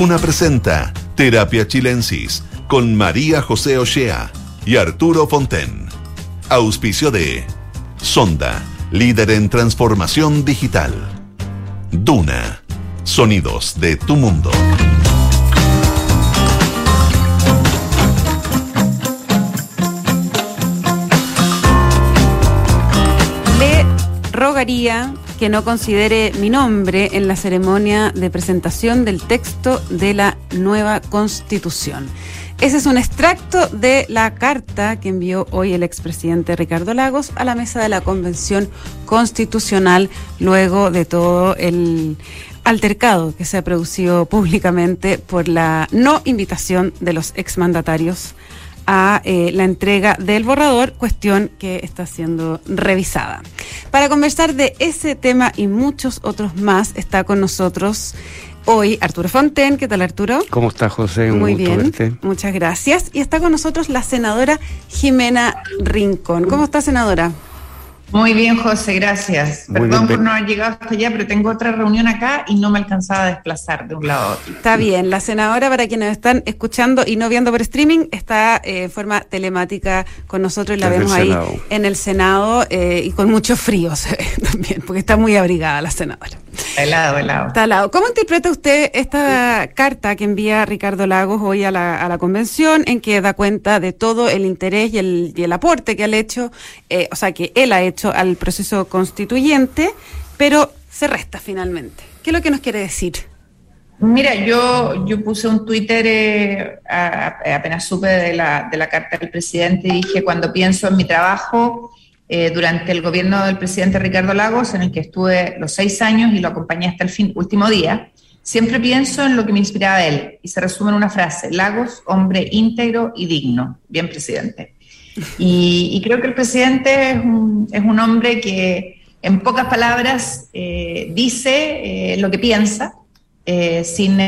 Duna presenta Terapia Chilensis con María José Ochea y Arturo Fonten. Auspicio de Sonda, líder en transformación digital. Duna, sonidos de tu mundo. Le rogaría que no considere mi nombre en la ceremonia de presentación del texto de la nueva constitución. Ese es un extracto de la carta que envió hoy el expresidente Ricardo Lagos a la mesa de la Convención Constitucional luego de todo el altercado que se ha producido públicamente por la no invitación de los exmandatarios a eh, la entrega del borrador, cuestión que está siendo revisada. Para conversar de ese tema y muchos otros más, está con nosotros hoy Arturo Fonten. ¿Qué tal, Arturo? ¿Cómo está, José? Un Muy bien, muchas gracias. Y está con nosotros la senadora Jimena Rincón. ¿Cómo está, senadora? Muy bien, José, gracias. Perdón por no haber llegado hasta allá, pero tengo otra reunión acá y no me alcanzaba a desplazar de un lado a otro. Está bien, la senadora, para quienes están escuchando y no viendo por streaming, está eh, en forma telemática con nosotros y la vemos ahí en el Senado eh, y con mucho frío se ve también, porque está muy abrigada la senadora. Helado, helado. Está helado. ¿Cómo interpreta usted esta carta que envía Ricardo Lagos hoy a la, a la convención en que da cuenta de todo el interés y el, y el aporte que ha hecho, eh, o sea, que él ha hecho al proceso constituyente, pero se resta finalmente. ¿Qué es lo que nos quiere decir? Mira, yo, yo puse un Twitter eh, apenas supe de la, de la carta del presidente y dije, cuando pienso en mi trabajo eh, durante el gobierno del presidente Ricardo Lagos, en el que estuve los seis años y lo acompañé hasta el fin, último día, siempre pienso en lo que me inspiraba a él y se resume en una frase, Lagos, hombre íntegro y digno. Bien, presidente. Y, creo que el presidente es un, es un, hombre que en pocas palabras eh, dice eh, lo que piensa, eh, sin,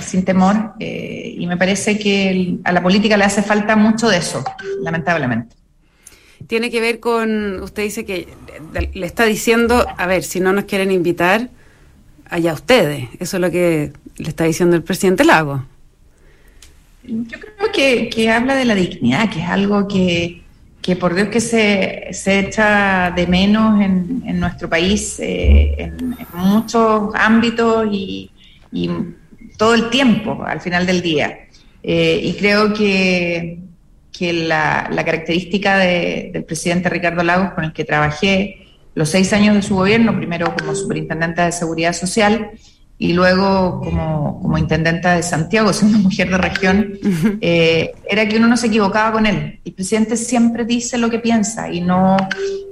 sin, temor, y me parece que a la política le hace falta mucho de eso, lamentablemente. Tiene que ver con, usted dice que le está diciendo, a ver, si no nos quieren invitar, allá ustedes, eso es lo que le está diciendo el presidente Lago. Yo creo que, que, habla de la dignidad, que es algo que, que por Dios que se, se, echa de menos en, en nuestro país eh, en, muchos ámbitos y, y, todo el tiempo al final del día. Eh, y creo que, que la, la, característica de, del presidente Ricardo Lagos, con el que trabajé los seis años de su gobierno, primero como superintendente de Seguridad Social, y luego como, como intendenta de Santiago, siendo mujer de región, eh, era que uno no se equivocaba con él. El presidente siempre dice lo que piensa y no,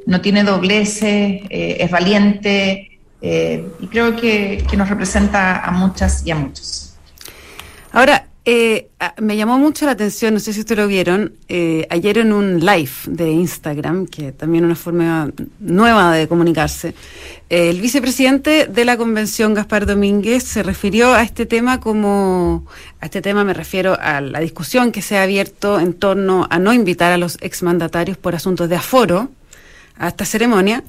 no tiene dobleces, eh, es valiente eh, y creo que, que nos representa a muchas y a muchos. Ahora, eh, ah, me llamó mucho la atención, no sé si ustedes lo vieron, eh, ayer en un live de Instagram, que también es una forma nueva de comunicarse, eh, el vicepresidente de la convención, Gaspar Domínguez, se refirió a este tema como, a este tema me refiero a la discusión que se ha abierto en torno a no invitar a los exmandatarios por asuntos de aforo a esta ceremonia.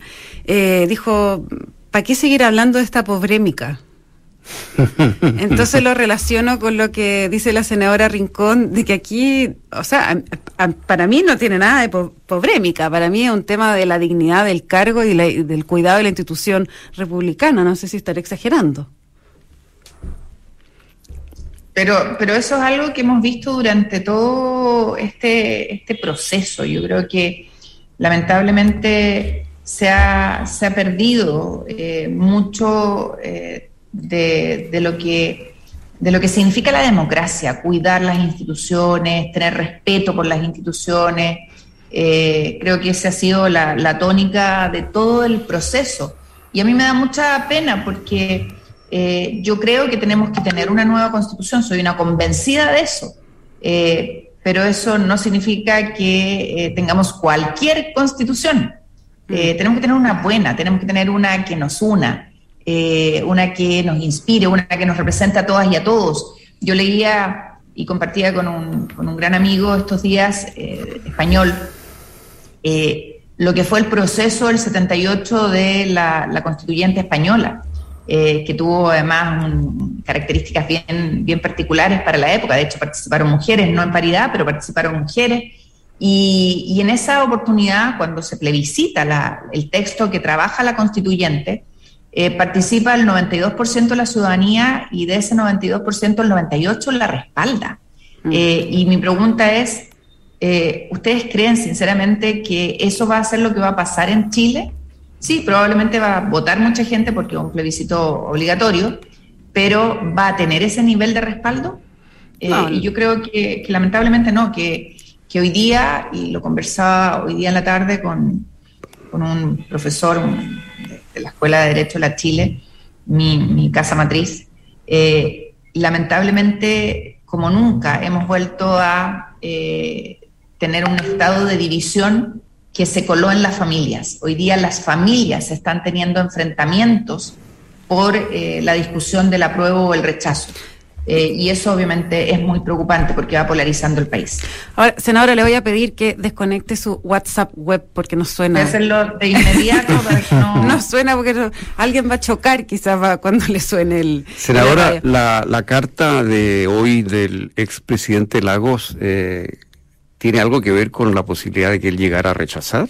dijo, ¿para qué seguir hablando de esta pobrémica? Entonces lo relaciono con lo que dice la senadora Rincón, de que aquí, o sea, para mí no tiene nada de pobrémica, para mí es un tema de la dignidad del cargo y del cuidado de la institución republicana, no sé si estaré exagerando. Pero, pero eso es algo que hemos visto durante todo este, este proceso. Yo creo que lamentablemente se ha, se ha perdido eh, mucho eh, de, lo que, de lo que significa la democracia, cuidar las instituciones, tener respeto por las instituciones. Eh, creo que esa ha sido la, tónica de todo el proceso. Y a mí me da mucha pena porque eh, yo creo que tenemos que tener una nueva constitución, soy una convencida de eso. Eh, pero eso no significa que tengamos cualquier constitución. Mm. tenemos que tener una buena, tenemos que tener una que nos una, eh, una que nos inspire, una que nos represente a todas y a todos. Yo leía y compartía con un, con un gran amigo estos días, eh, español, eh, lo que fue el proceso del 78 de la, constituyente española. que tuvo además características bien, bien particulares para la época. De hecho, participaron mujeres, no en paridad, pero participaron mujeres. Y, en esa oportunidad, cuando se plebiscita el texto que trabaja la constituyente, eh, participa el 92% de la ciudadanía y de ese 92% el 98% la respalda. Mm. Eh, y mi pregunta es, eh, ¿ustedes creen sinceramente que eso va a ser lo que va a pasar en Chile? Sí, probablemente va a votar mucha gente porque es un plebiscito obligatorio, pero ¿va a tener ese nivel de respaldo? Y yo creo que, lamentablemente no, que, que, hoy día, y lo conversaba hoy día en la tarde con, con un profesor, de la Escuela de Derecho de la Chile, mi, casa matriz, eh, lamentablemente, como nunca, hemos vuelto a eh, tener un estado de división que se coló en las familias. Hoy día las familias están teniendo enfrentamientos por eh, la discusión del apruebo o el rechazo. Eh, y eso obviamente es muy preocupante porque va polarizando el país. Ahora, senadora, le voy a pedir que desconecte su WhatsApp web porque no suena. Voy hacerlo de inmediato para que no. no suena porque alguien va a chocar quizás cuando le suene el. Senadora, la, la, carta de hoy del expresidente Lagos eh, tiene algo que ver con la posibilidad de que él llegara a rechazar.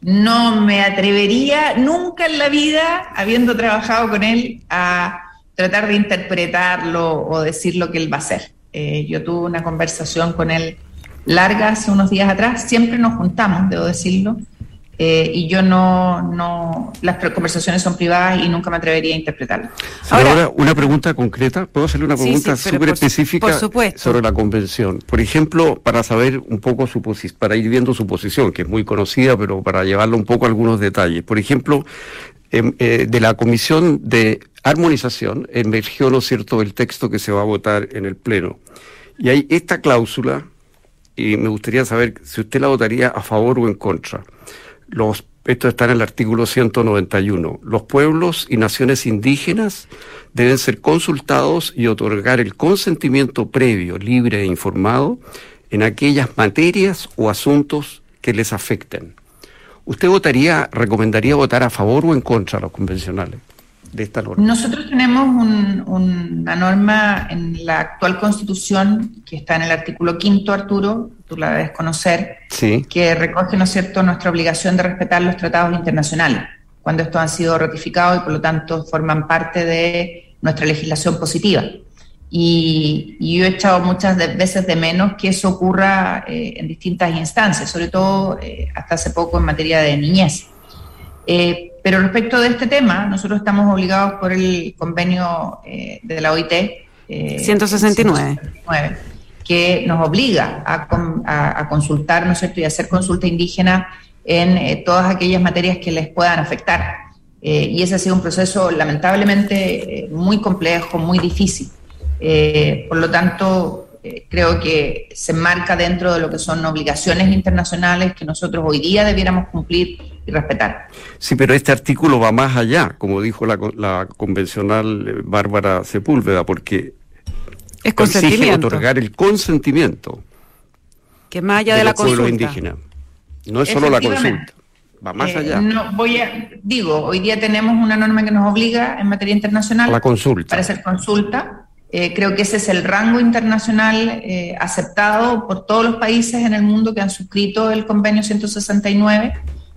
No me atrevería nunca en la vida, habiendo trabajado con él, a tratar de interpretarlo o decir lo que él va a hacer. Eh, yo tuve una conversación con él larga hace unos días atrás, siempre nos juntamos, debo decirlo, eh, y yo no, no, las conversaciones son privadas y nunca me atrevería a interpretarlas. Ahora, una pregunta concreta, ¿puedo hacerle una pregunta súper específica sobre la convención? Por ejemplo, para saber un poco su posición, para ir viendo su posición, que es muy conocida, pero para llevarlo un poco a algunos detalles. Por ejemplo, em, eh, de la Comisión de Armonización emergió, ¿no cierto?, el texto que se va a votar en el Pleno. Y hay esta cláusula, y me gustaría saber si usted la votaría a favor o en contra. Los, esto está en el artículo 191. Los pueblos y naciones indígenas deben ser consultados y otorgar el consentimiento previo, libre e informado en aquellas materias o asuntos que les afecten. ¿Usted votaría, recomendaría votar a favor o en contra de los convencionales? De esta norma? Nosotros tenemos una norma en la actual constitución que está en el artículo quinto, Arturo, tú la debes conocer, que recoge, ¿no es cierto?, nuestra obligación de respetar los tratados internacionales, cuando estos han sido ratificados y por lo tanto forman parte de nuestra legislación positiva. Y, yo he echado muchas veces de menos que eso ocurra eh, en distintas instancias, sobre todo eh, hasta hace poco en materia de niñez. Eh, pero respecto de este tema, nosotros estamos obligados por el convenio de la OIT 169. que nos obliga a, consultar, ¿no es cierto?, y hacer consulta indígena en todas aquellas materias que les puedan afectar. y ese ha sido un proceso lamentablemente muy complejo, muy difícil. Eh, por lo tanto, eh, creo que se marca dentro de lo que son obligaciones internacionales que nosotros hoy día debiéramos cumplir y respetar. Sí, pero este artículo va más allá, como dijo la, convencional eh, Bárbara Sepúlveda, porque es exige otorgar el consentimiento que más allá de, la consulta. indígena. No es solo la consulta. Va más allá. No, voy a, digo, hoy día tenemos una norma que nos obliga en materia internacional la consulta. para hacer consulta eh, creo que ese es el rango internacional eh, aceptado por todos los países en el mundo que han suscrito el convenio 169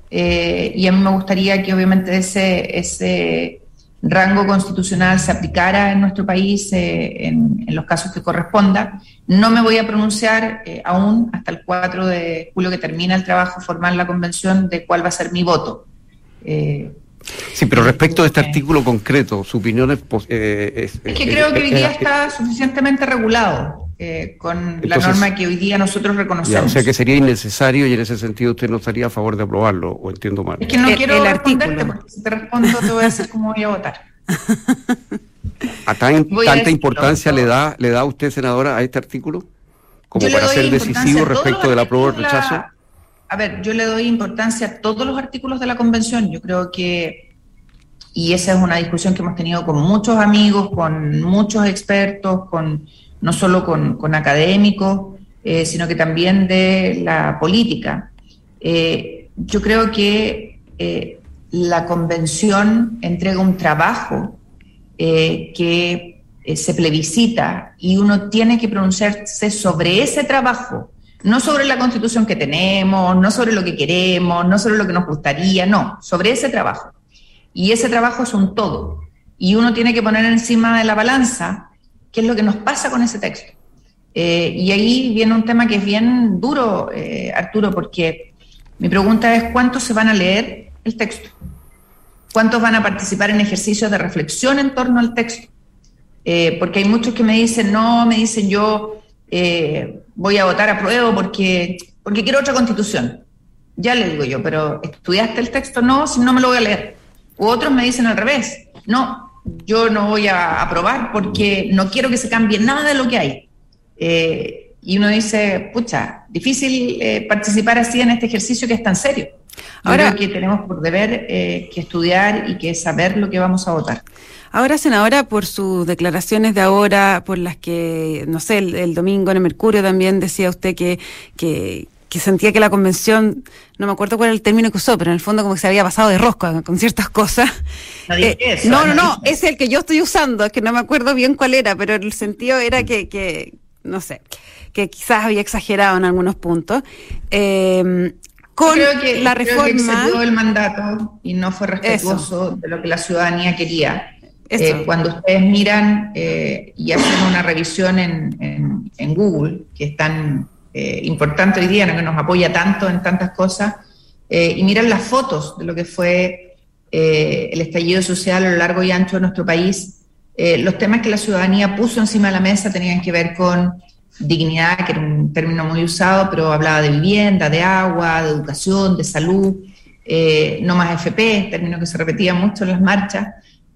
eh, y a mí me gustaría que obviamente ese, ese rango constitucional se aplicara en nuestro país en, los casos que corresponda. No me voy a pronunciar aún hasta el 4 de julio que termina el trabajo formal la convención de cuál va a ser mi voto. Sí, pero respecto a este artículo concreto, su opinión es... Eh, es, que creo que hoy día está suficientemente regulado eh, con la norma que hoy día nosotros reconocemos. o sea que sería innecesario y en ese sentido usted no estaría a favor de aprobarlo, o entiendo mal. Es que no quiero responderte porque si te respondo te voy a decir cómo voy a votar. ¿A tanta importancia le da le da usted, senadora, a este artículo? Como para ser decisivo respecto del apruebo o el rechazo a ver, yo le doy importancia a todos los artículos de la convención. Yo creo que, y esa es una discusión que hemos tenido con muchos amigos, con muchos expertos, con no solo con, académicos, eh, sino que también de la política. Eh, yo creo que eh, la convención entrega un trabajo que se plebiscita y uno tiene que pronunciarse sobre ese trabajo, no sobre la constitución que tenemos, no sobre lo que queremos, no sobre lo que nos gustaría, no, sobre ese trabajo. Y ese trabajo es un todo. Y uno tiene que poner encima de la balanza qué es lo que nos pasa con ese texto. Eh, y ahí viene un tema que es bien duro, Arturo, porque mi pregunta es cuántos se van a leer el texto. ¿Cuántos van a participar en ejercicios de reflexión en torno al texto? Eh, porque hay muchos que me dicen, no, me dicen yo eh, voy a votar a prueba porque, porque quiero otra constitución. Ya le digo yo, pero ¿estudiaste el texto? No, si no me lo voy a leer. U otros me dicen al revés, no, yo no voy a aprobar porque no quiero que se cambie nada de lo que hay. Eh, y uno dice, pucha, difícil participar así en este ejercicio que es tan serio. Ahora que tenemos por deber eh, que estudiar y que saber lo que vamos a votar. Ahora, senadora, por sus declaraciones de ahora, por las que, no sé, el, domingo en el Mercurio también decía usted que, que, sentía que la convención, no me acuerdo cuál era el término que usó, pero en el fondo como que se había pasado de rosca con ciertas cosas. No, eh, no, no, no, es el que yo estoy usando, es que no me acuerdo bien cuál era, pero el sentido era que, que no sé, que quizás había exagerado en algunos puntos. Eh, con creo que, la reforma. Creo que el mandato y no fue respetuoso de lo que la ciudadanía quería. Eh, cuando ustedes miran eh, y hacen una revisión en, en, Google, que es tan eh, importante hoy día, que nos apoya tanto en tantas cosas, y miran las fotos de lo que fue el estallido social a lo largo y ancho de nuestro país, los temas que la ciudadanía puso encima de la mesa tenían que ver con dignidad, que era un término muy usado, pero hablaba de vivienda, de agua, de educación, de salud, eh, no más FP, término que se repetía mucho en las marchas,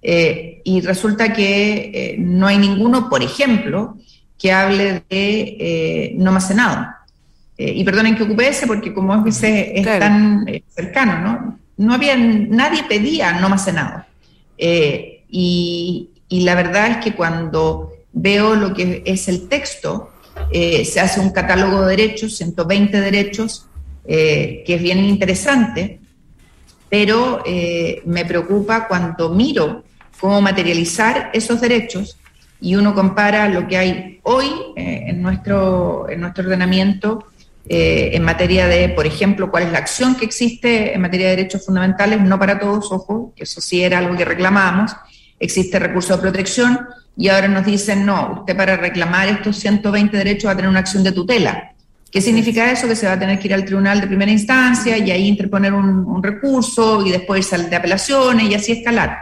eh, y resulta que eh, no hay ninguno, por ejemplo, que hable de no más Senado. y perdonen que ocupe ese, porque como es, es tan cercano, ¿no? No había, nadie pedía no más Senado. y la verdad es que cuando veo lo que es el texto, eh, se hace un catálogo de derechos, 120 derechos, eh, que es bien interesante, pero eh, me preocupa cuando miro cómo materializar esos derechos y uno compara lo que hay hoy en, nuestro, en nuestro ordenamiento en materia de, por ejemplo, cuál es la acción que existe en materia de derechos fundamentales, no para todos, ojo, que eso sí era algo que reclamábamos, existe recurso de protección, y ahora nos dicen, no, usted para reclamar estos 120 derechos va a tener una acción de tutela. ¿Qué significa eso? Que se va a tener que ir al tribunal de primera instancia y ahí interponer un, recurso y después salir de apelaciones y así escalar.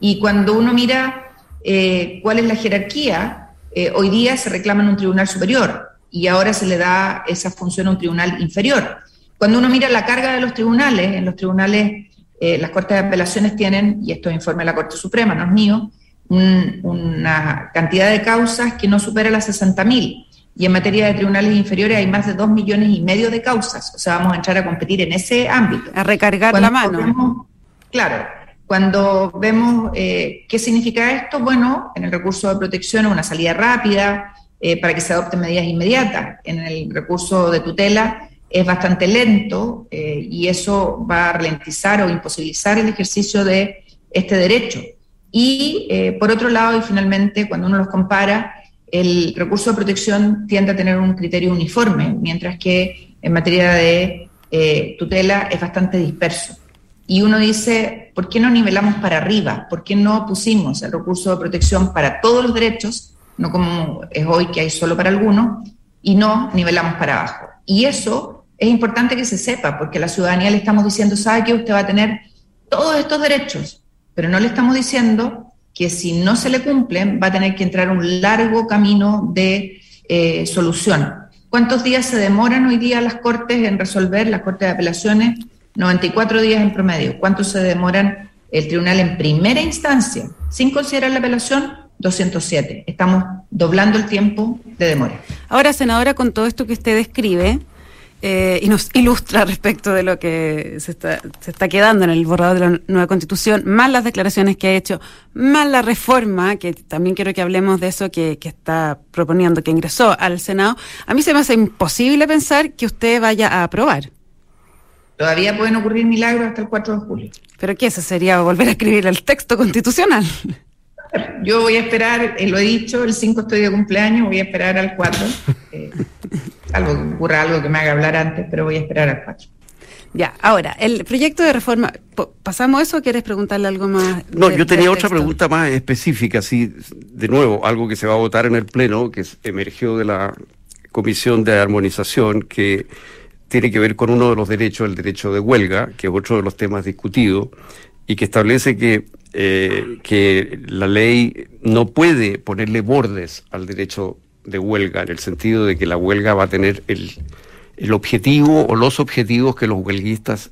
Y cuando uno mira eh, cuál es la jerarquía, eh, hoy día se reclama en un tribunal superior y ahora se le da esa función a un tribunal inferior. Cuando uno mira la carga de los tribunales, en los tribunales eh, las cortes de apelaciones tienen, y esto es informe de la Corte Suprema, no es mío, una cantidad de causas que no supera las 60.000. Y en materia de tribunales inferiores hay más de 2 millones y medio de causas. O sea, vamos a entrar a competir en ese ámbito. A recargar la mano. claro, cuando vemos eh, qué significa esto, bueno, en el recurso de protección una salida rápida eh, para que se adopten medidas inmediatas. En el recurso de tutela es bastante lento eh, y eso va a ralentizar o imposibilitar el ejercicio de este derecho. Y eh, por otro lado, y finalmente, cuando uno los compara, el recurso de protección tiende a tener un criterio uniforme, mientras que en materia de eh, tutela es bastante disperso. Y uno dice, ¿por qué no nivelamos para arriba? ¿Por qué no pusimos el recurso de protección para todos los derechos, no como es hoy que hay solo para algunos, y no nivelamos para abajo? Y eso es importante que se sepa, porque a la ciudadanía le estamos diciendo, ¿sabe que usted va a tener todos estos derechos? pero no le estamos diciendo que si no se le cumplen va a tener que entrar un largo camino de eh, solución. ¿Cuántos días se demoran hoy día las Cortes en resolver, las Cortes de Apelaciones? 94 días en promedio. ¿Cuántos se demoran el tribunal en primera instancia? Sin considerar la apelación, 207. Estamos doblando el tiempo de demora. Ahora, senadora, con todo esto que usted describe, eh, y nos ilustra respecto de lo que se está, se está quedando en el borrador de la nueva constitución, más las declaraciones que ha hecho, más la reforma, que también quiero que hablemos de eso que, que está proponiendo, que ingresó al Senado, a mí se me hace imposible pensar que usted vaya a aprobar. Todavía pueden ocurrir milagros hasta el 4 de julio. ¿Pero qué? Eso sería volver a escribir el texto constitucional. Yo voy a esperar, eh, lo he dicho, el 5 estoy de cumpleaños, voy a esperar al 4. Eh, algo que ocurra, algo que me haga hablar antes, pero voy a esperar al 4. Ya, ahora, el proyecto de reforma, ¿pasamos eso o quieres preguntarle algo más? No, yo tenía otra pregunta más específica, sí, de nuevo, algo que se va a votar en el Pleno, que emergió de la Comisión de Armonización, que tiene que ver con uno de los derechos, el derecho de huelga, que es otro de los temas discutidos, y que establece que, eh, que la ley no puede ponerle bordes al derecho de huelga, en el sentido de que la huelga va a tener el el objetivo o los objetivos que los huelguistas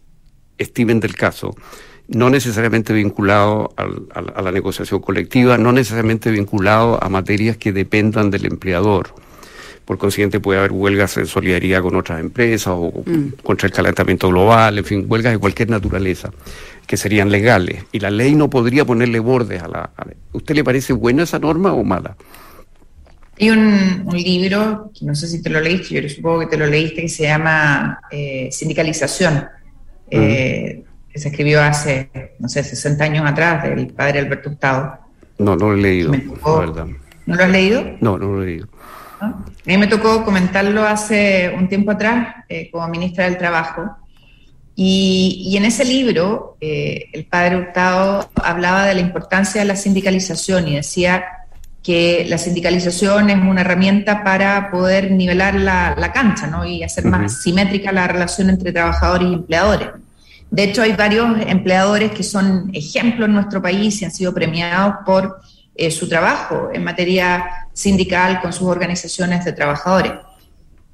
estimen del caso, no necesariamente vinculado a la negociación colectiva, no necesariamente vinculado a materias que dependan del empleador. Por consiguiente, puede haber huelgas en solidaridad con otras empresas o mm. contra el calentamiento global, en fin, huelgas de cualquier naturaleza, que serían legales. Y la ley no podría ponerle bordes a la... ¿Usted le parece buena esa norma o mala? Hay un, libro, que no sé si te lo leíste, yo supongo que te lo leíste, que se llama eh, Sindicalización, eh, que se escribió hace, no sé, 60 años atrás, del padre Alberto Hurtado. No, no lo he leído, verdad. ¿No lo has leído? No, no lo he leído. A mí me tocó comentarlo hace un tiempo atrás eh, como ministra del Trabajo. Y, y en ese libro, el padre Hurtado hablaba de la importancia de la sindicalización y decía que la sindicalización es una herramienta para poder nivelar la, cancha ¿no? y hacer más simétrica la relación entre trabajadores y empleadores. De hecho, hay varios empleadores que son ejemplos en nuestro país y han sido premiados por eh, su trabajo en materia sindical con sus organizaciones de trabajadores.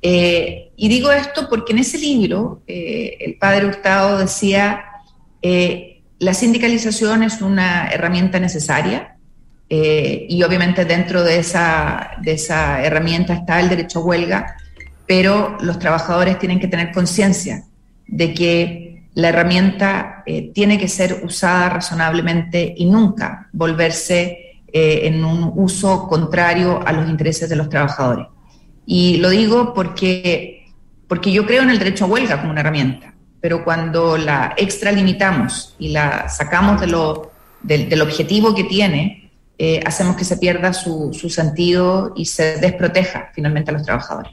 Eh, y digo esto porque en ese libro eh, el padre Hurtado decía, la sindicalización es una herramienta necesaria, eh, y obviamente dentro de esa, de esa herramienta está el derecho a huelga, pero los trabajadores tienen que tener conciencia de que la herramienta eh, tiene que ser usada razonablemente y nunca volverse eh, en un uso contrario a los intereses de los trabajadores. Y lo digo porque, porque yo creo en el derecho a huelga como una herramienta, pero cuando la extralimitamos y la sacamos de lo, del objetivo que tiene, eh, hacemos que se pierda su, sentido y se desproteja finalmente a los trabajadores.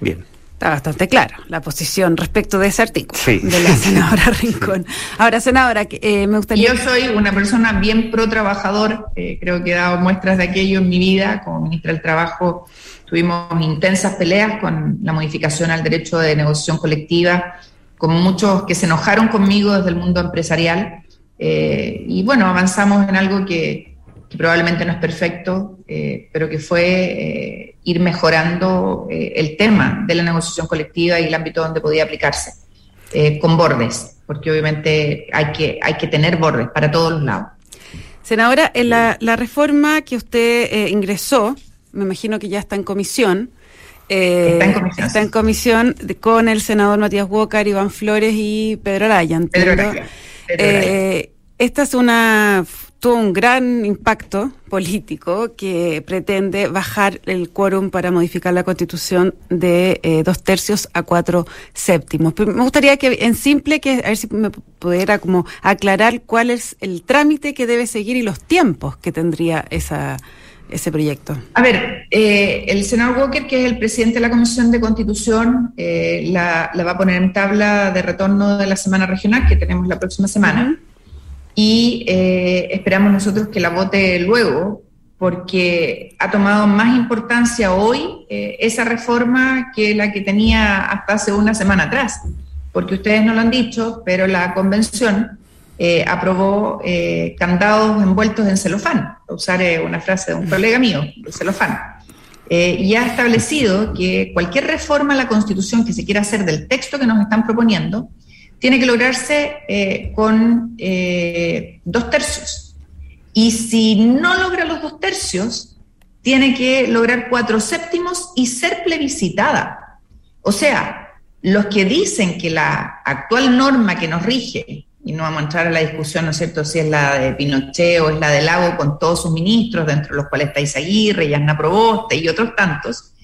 Bien. Está bastante clara la posición respecto de ese artículo de la senadora Rincón. Ahora, senadora, eh, me gustaría... Yo soy una persona bien pro trabajador, eh, creo que he dado muestras de aquello en mi vida. Como ministra del Trabajo tuvimos intensas peleas con la modificación al derecho de negociación colectiva, con muchos que se enojaron conmigo desde el mundo empresarial. y bueno, avanzamos en algo que, que probablemente no es perfecto, eh, pero que fue eh, ir mejorando eh, el tema de la negociación colectiva y el ámbito donde podía aplicarse, con bordes, porque obviamente hay que, hay que tener bordes para todos los lados. Senadora, en la, reforma que usted ingresó, me imagino que ya está en comisión, está en comisión. Está en comisión con el senador Matías Walker, Iván Flores y Pedro Araya. Pedro Araya. esta es una tuvo un gran impacto político que pretende bajar el quórum para modificar la constitución de eh, dos tercios a cuatro séptimos. me gustaría que en simple, que a ver si me pudiera como aclarar cuál es el trámite que debe seguir y los tiempos que tendría esa, ese proyecto. A ver, eh, el senador Walker, que es el presidente de la Comisión de Constitución, eh, la, va a poner en tabla de retorno de la semana regional que tenemos la próxima semana y eh, esperamos nosotros que la vote luego, porque ha tomado más importancia hoy eh, esa reforma que la que tenía hasta hace una semana atrás, porque ustedes no lo han dicho, pero la convención eh, aprobó candados envueltos en celofán, usar una frase de un colega mío, de celofán. y ha establecido que cualquier reforma a la Constitución que se quiera hacer del texto que nos están proponiendo, tiene que lograrse eh, con eh, dos tercios. Y si no logra los dos tercios, tiene que lograr cuatro séptimos y ser plebiscitada. O sea, los que dicen que la actual norma que nos rige, y no vamos a entrar a la discusión, ¿no es cierto?, si es la de Pinochet o es la de Lago con todos sus ministros, dentro de los cuales está Isaguirre, Yasna Proboste y otros tantos,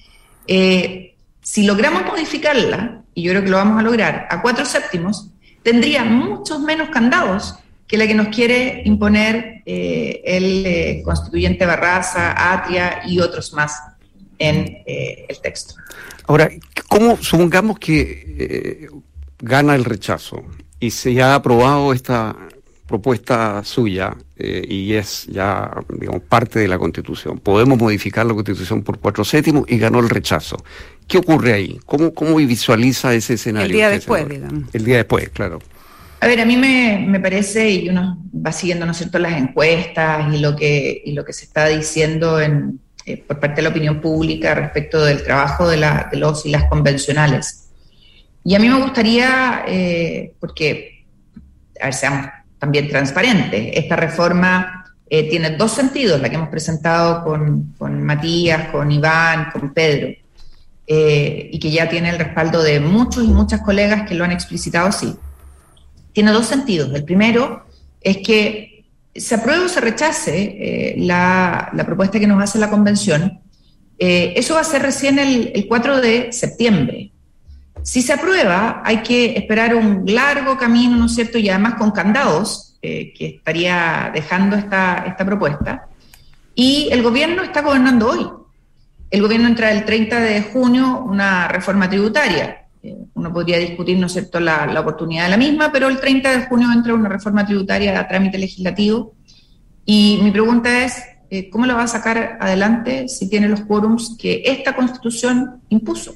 eh, si logramos modificarla, y yo creo que lo vamos a lograr, a cuatro séptimos, tendría muchos menos candados que la que nos quiere imponer eh, el eh, constituyente Barraza, Atria y otros más en eh, el texto. Ahora, ¿cómo supongamos que gana el rechazo y se ha aprobado esta propuesta suya y es ya digamos, parte de la Constitución? Podemos modificar la Constitución por cuatro séptimos y ganó el rechazo. ¿Qué ocurre ahí? ¿Cómo, cómo visualiza ese escenario? El día después, digamos. El día después, claro. A ver, a mí me, parece, y uno va siguiendo, ¿no es cierto?, las encuestas y lo que, y lo que se está diciendo en, eh, por parte de la opinión pública respecto del trabajo de, la, de los y las convencionales. Y a mí me gustaría, eh, porque, a ver, seamos también transparentes, esta reforma eh, tiene dos sentidos, la que hemos presentado con, con Matías, con Iván, con Pedro. Eh, y que ya tiene el respaldo de muchos y muchas colegas que lo han explicitado así. Tiene dos sentidos. El primero es que se apruebe o se rechace eh, la, propuesta que nos hace la convención. Eso va a ser recién el, el 4 de septiembre. Si se aprueba, hay que esperar un largo camino, ¿no es cierto? Y además con candados que estaría dejando esta, esta propuesta. Y el gobierno está gobernando hoy el gobierno entra el 30 de junio una reforma tributaria. Eh, uno podría discutir, ¿no es cierto?, la, oportunidad de la misma, pero el 30 de junio entra una reforma tributaria a trámite legislativo. Y mi pregunta es, eh, ¿cómo la va a sacar adelante si tiene los quórums que esta constitución impuso?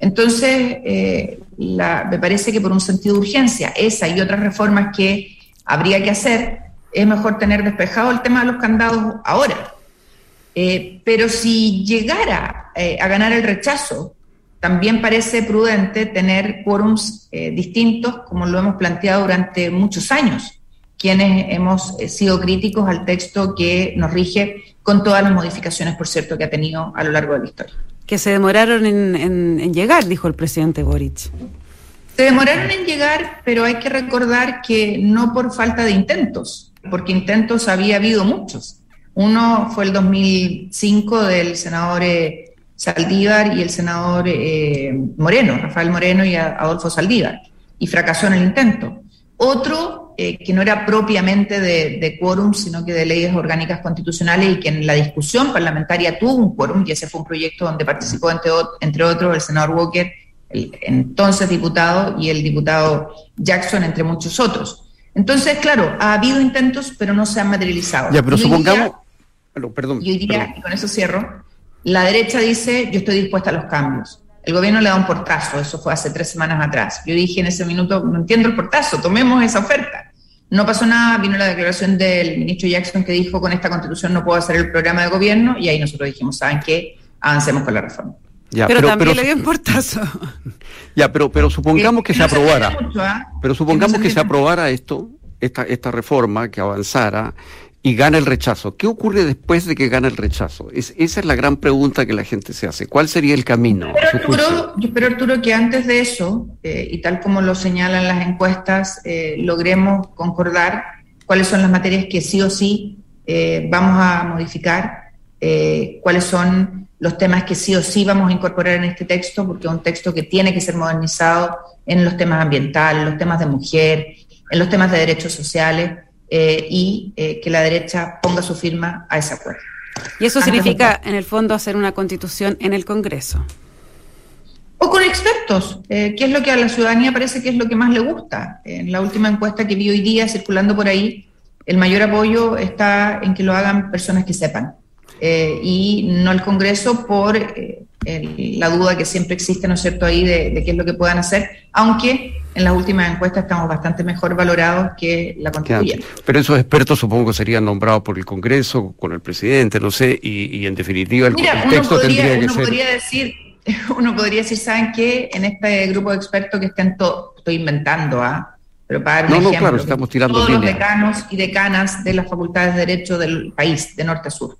Entonces, eh, me parece que por un sentido de urgencia, esa y otras reformas que habría que hacer, es mejor tener despejado el tema de los candados ahora eh, pero si llegara eh, a ganar el rechazo, también parece prudente tener quórums distintos, como lo hemos planteado durante muchos años, quienes hemos sido críticos al texto que nos rige, con todas las modificaciones, por cierto, que ha tenido a lo largo de la historia. Que se demoraron en llegar, dijo el presidente Boric. Se demoraron en llegar, pero hay que recordar que no por falta de intentos, porque intentos había habido muchos. Uno fue el 2005 del senador eh, Saldívar y el senador eh, Moreno, Rafael Moreno y Adolfo Saldívar, y fracasó en el intento. Otro, eh, que no era propiamente de, quórum, sino que de leyes orgánicas constitucionales y que en la discusión parlamentaria tuvo un quórum, y ese fue un proyecto donde participó, entre, entre otros, el senador Walker, el entonces diputado, y el diputado Jackson, entre muchos otros. Entonces, claro, ha habido intentos, pero no se han materializado. Ya, pero supongamos, perdón, yo diría, y con eso cierro, la derecha dice, yo estoy dispuesta a los cambios. El gobierno le da un portazo, eso fue hace tres semanas atrás. Yo dije en ese minuto, no entiendo el portazo, tomemos esa oferta. No pasó nada, vino la declaración del ministro Jackson que dijo, con esta constitución no puedo hacer el programa de gobierno, y ahí nosotros dijimos, ¿saben qué? Avancemos con la reforma. pero, también le dio un portazo. Ya, pero, pero supongamos que, se aprobara. ¿ah? Pero supongamos que se aprobara esto, esta, esta reforma, que avanzara, y gana el rechazo. ¿Qué ocurre después de que gana el rechazo? Es, esa es la gran pregunta que la gente se hace. ¿Cuál sería el camino? yo espero, Arturo, que antes de eso, eh, y tal como lo señalan las encuestas, eh, logremos concordar cuáles son las materias que sí o sí eh, vamos a modificar, cuáles son los temas que sí o sí vamos a incorporar en este texto, porque es un texto que tiene que ser modernizado en los temas ambientales, en los temas de mujer, en los temas de derechos sociales eh, y eh, que la derecha ponga su firma a ese acuerdo. Y eso significa, en el fondo, hacer una constitución en el Congreso. O con expertos, eh, que es lo que a la ciudadanía parece que es lo que más le gusta. En la última encuesta que vi hoy día circulando por ahí, el mayor apoyo está en que lo hagan personas que sepan. y no el Congreso por la duda que siempre existe, ¿no es cierto?, ahí de, de, qué es lo que puedan hacer, aunque en las últimas encuestas estamos bastante mejor valorados que la constituyente. Pero esos expertos supongo que serían nombrados por el Congreso, con el presidente, no sé, y, en definitiva el, texto tendría que ser... Podría decir, uno podría decir, ¿saben qué? En este grupo de expertos que están todos, estoy inventando, ¿ah? Pero para dar un no, no, claro, estamos tirando todos los decanos y decanas de las facultades de Derecho del país, de norte a sur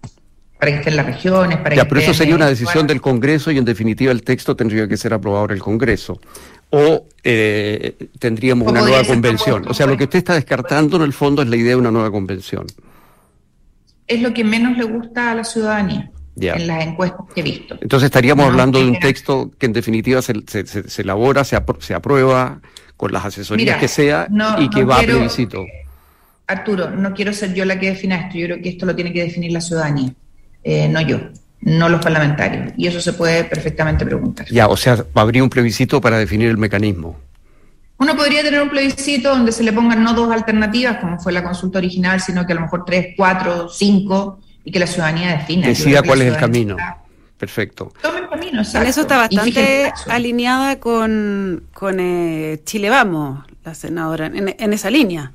para que estén las regiones, para ya, pero eso sería una decisión del Congreso y en definitiva el texto tendría que ser aprobado en el Congreso o eh, tendríamos una nueva convención. O sea, lo que usted está descartando en el fondo es la idea de una nueva convención. Es lo que menos le gusta a la ciudadanía. en las encuestas que he visto. Entonces estaríamos hablando de un texto que en definitiva se, se, elabora, se, se, aprueba con las asesorías que sea y que va a plebiscito. Arturo, no quiero ser yo la que defina esto, yo creo que esto lo tiene que definir la ciudadanía, eh, no yo, no los parlamentarios, y eso se puede perfectamente preguntar. Ya, o sea, habría un plebiscito para definir el mecanismo. Uno podría tener un plebiscito donde se le pongan no dos alternativas, como fue la consulta original, sino que a lo mejor tres, cuatro, cinco, y que la ciudadanía defina. Decida cuál es el camino. Perfecto. Tome el camino, exacto. eso está bastante alineada con, con eh, Chile Vamos, la senadora, en esa línea.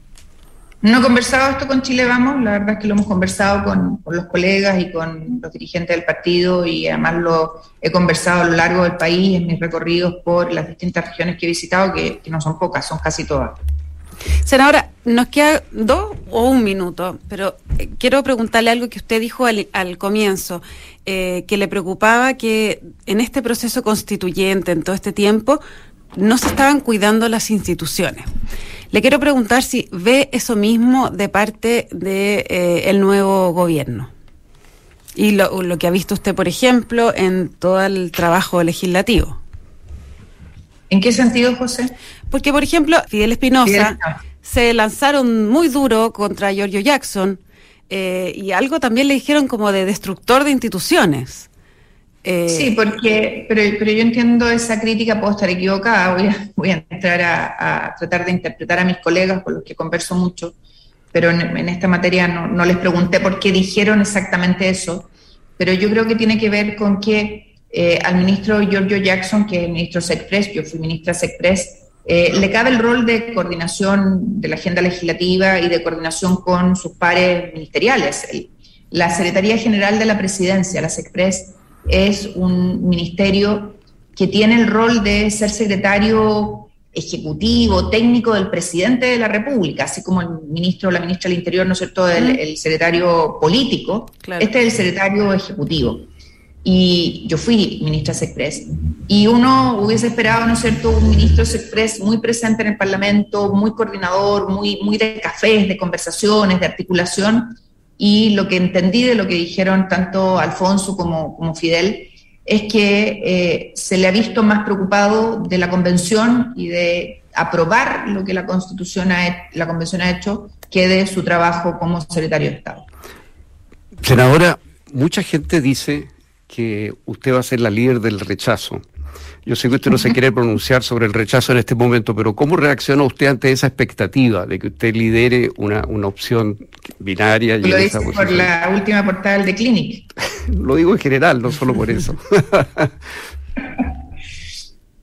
No he conversado esto con Chile Vamos, la verdad es que lo hemos conversado con, los colegas y con los dirigentes del partido y además lo he conversado a lo largo del país en mis recorridos por las distintas regiones que he visitado, que, no son pocas, son casi todas. Senadora, nos queda dos o un minuto, pero eh, quiero preguntarle algo que usted dijo al, comienzo, eh, que le preocupaba que en este proceso constituyente, en todo este tiempo, no se estaban cuidando las instituciones. Le quiero preguntar si ve eso mismo de parte del de, eh, el nuevo gobierno. Y lo, lo, que ha visto usted, por ejemplo, en todo el trabajo legislativo. ¿En qué sentido, José? Porque, por ejemplo, Fidel Espinosa se lanzaron muy duro contra Giorgio Jackson eh, y algo también le dijeron como de destructor de instituciones. Eh, sí, porque, pero, pero, yo entiendo esa crítica, puedo estar equivocada, voy a, voy a entrar a, tratar de interpretar a mis colegas con los que converso mucho, pero en, esta materia no, les pregunté por qué dijeron exactamente eso, pero yo creo que tiene que ver con que eh, al ministro Giorgio Jackson, que es ministro SECPRES, yo fui ministra SECPRES, eh, le cabe el rol de coordinación de la agenda legislativa y de coordinación con sus pares ministeriales. la Secretaría General de la Presidencia, la SECPRES, es un ministerio que tiene el rol de ser secretario ejecutivo, técnico del presidente de la República, así como el ministro o la ministra del Interior, ¿no es cierto?, el, secretario político, este es el secretario ejecutivo. Y yo fui ministra Sexpress. Y uno hubiese esperado, ¿no es cierto?, un ministro Sexpress muy presente en el Parlamento, muy coordinador, muy, muy de cafés, de conversaciones, de articulación, y lo que entendí de lo que dijeron tanto Alfonso como, Fidel es que eh, se le ha visto más preocupado de la convención y de aprobar lo que la constitución ha, la convención ha hecho que de su trabajo como secretario de Estado. Senadora, mucha gente dice que usted va a ser la líder del rechazo yo sé que usted no se quiere pronunciar sobre el rechazo en este momento, pero ¿cómo reacciona usted ante esa expectativa de que usted lidere una, una opción binaria? Y Lo dice por la última portada de Clinic. Lo digo en general, no solo por eso.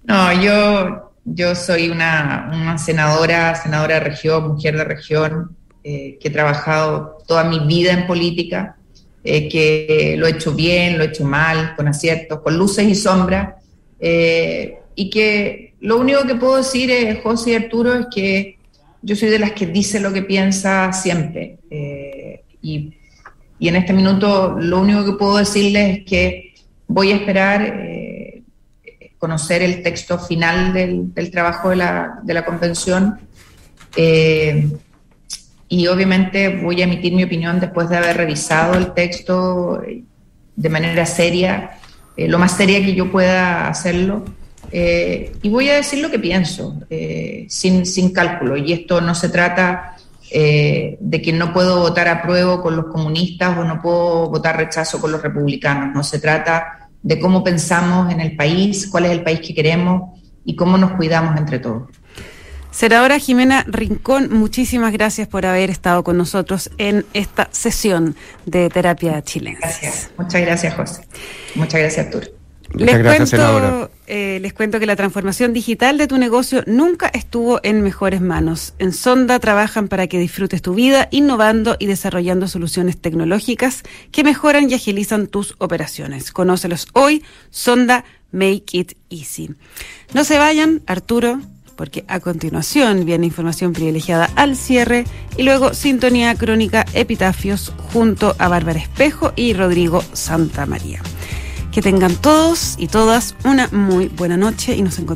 no, yo, yo soy una, senadora, senadora de región, mujer de región, eh, que he trabajado toda mi vida en política, eh, que lo he hecho bien, lo he hecho mal, con aciertos, con luces y sombras eh, y que lo único que puedo decir, José y Arturo, es que yo soy de las que dice lo que piensa siempre. Eh, y, y, en este minuto lo único que puedo decirles es que voy a esperar eh, conocer el texto final del, del trabajo de la, de la convención. y obviamente voy a emitir mi opinión después de haber revisado el texto de manera seria eh, lo más seria que yo pueda hacerlo. Eh, y voy a decir lo que pienso, eh, sin, sin, cálculo. Y esto no se trata de que no puedo votar a prueba con los comunistas o no puedo votar rechazo con los republicanos. No se trata de cómo pensamos en el país, cuál es el país que queremos y cómo nos cuidamos entre todos. Senadora Jimena Rincón, muchísimas gracias por haber estado con nosotros en esta sesión de terapia chilena. Gracias, muchas gracias José. Muchas gracias Arturo. les, cuento, eh, les cuento que la transformación digital de tu negocio nunca estuvo en mejores manos. En Sonda trabajan para que disfrutes tu vida innovando y desarrollando soluciones tecnológicas que mejoran y agilizan tus operaciones. Conócelos hoy, Sonda Make It Easy. No se vayan, Arturo, porque a continuación viene información privilegiada al cierre y luego sintonía crónica epitafios junto a Bárbara Espejo y Rodrigo Santa María. Que tengan todos y todas una muy buena noche y nos encontramos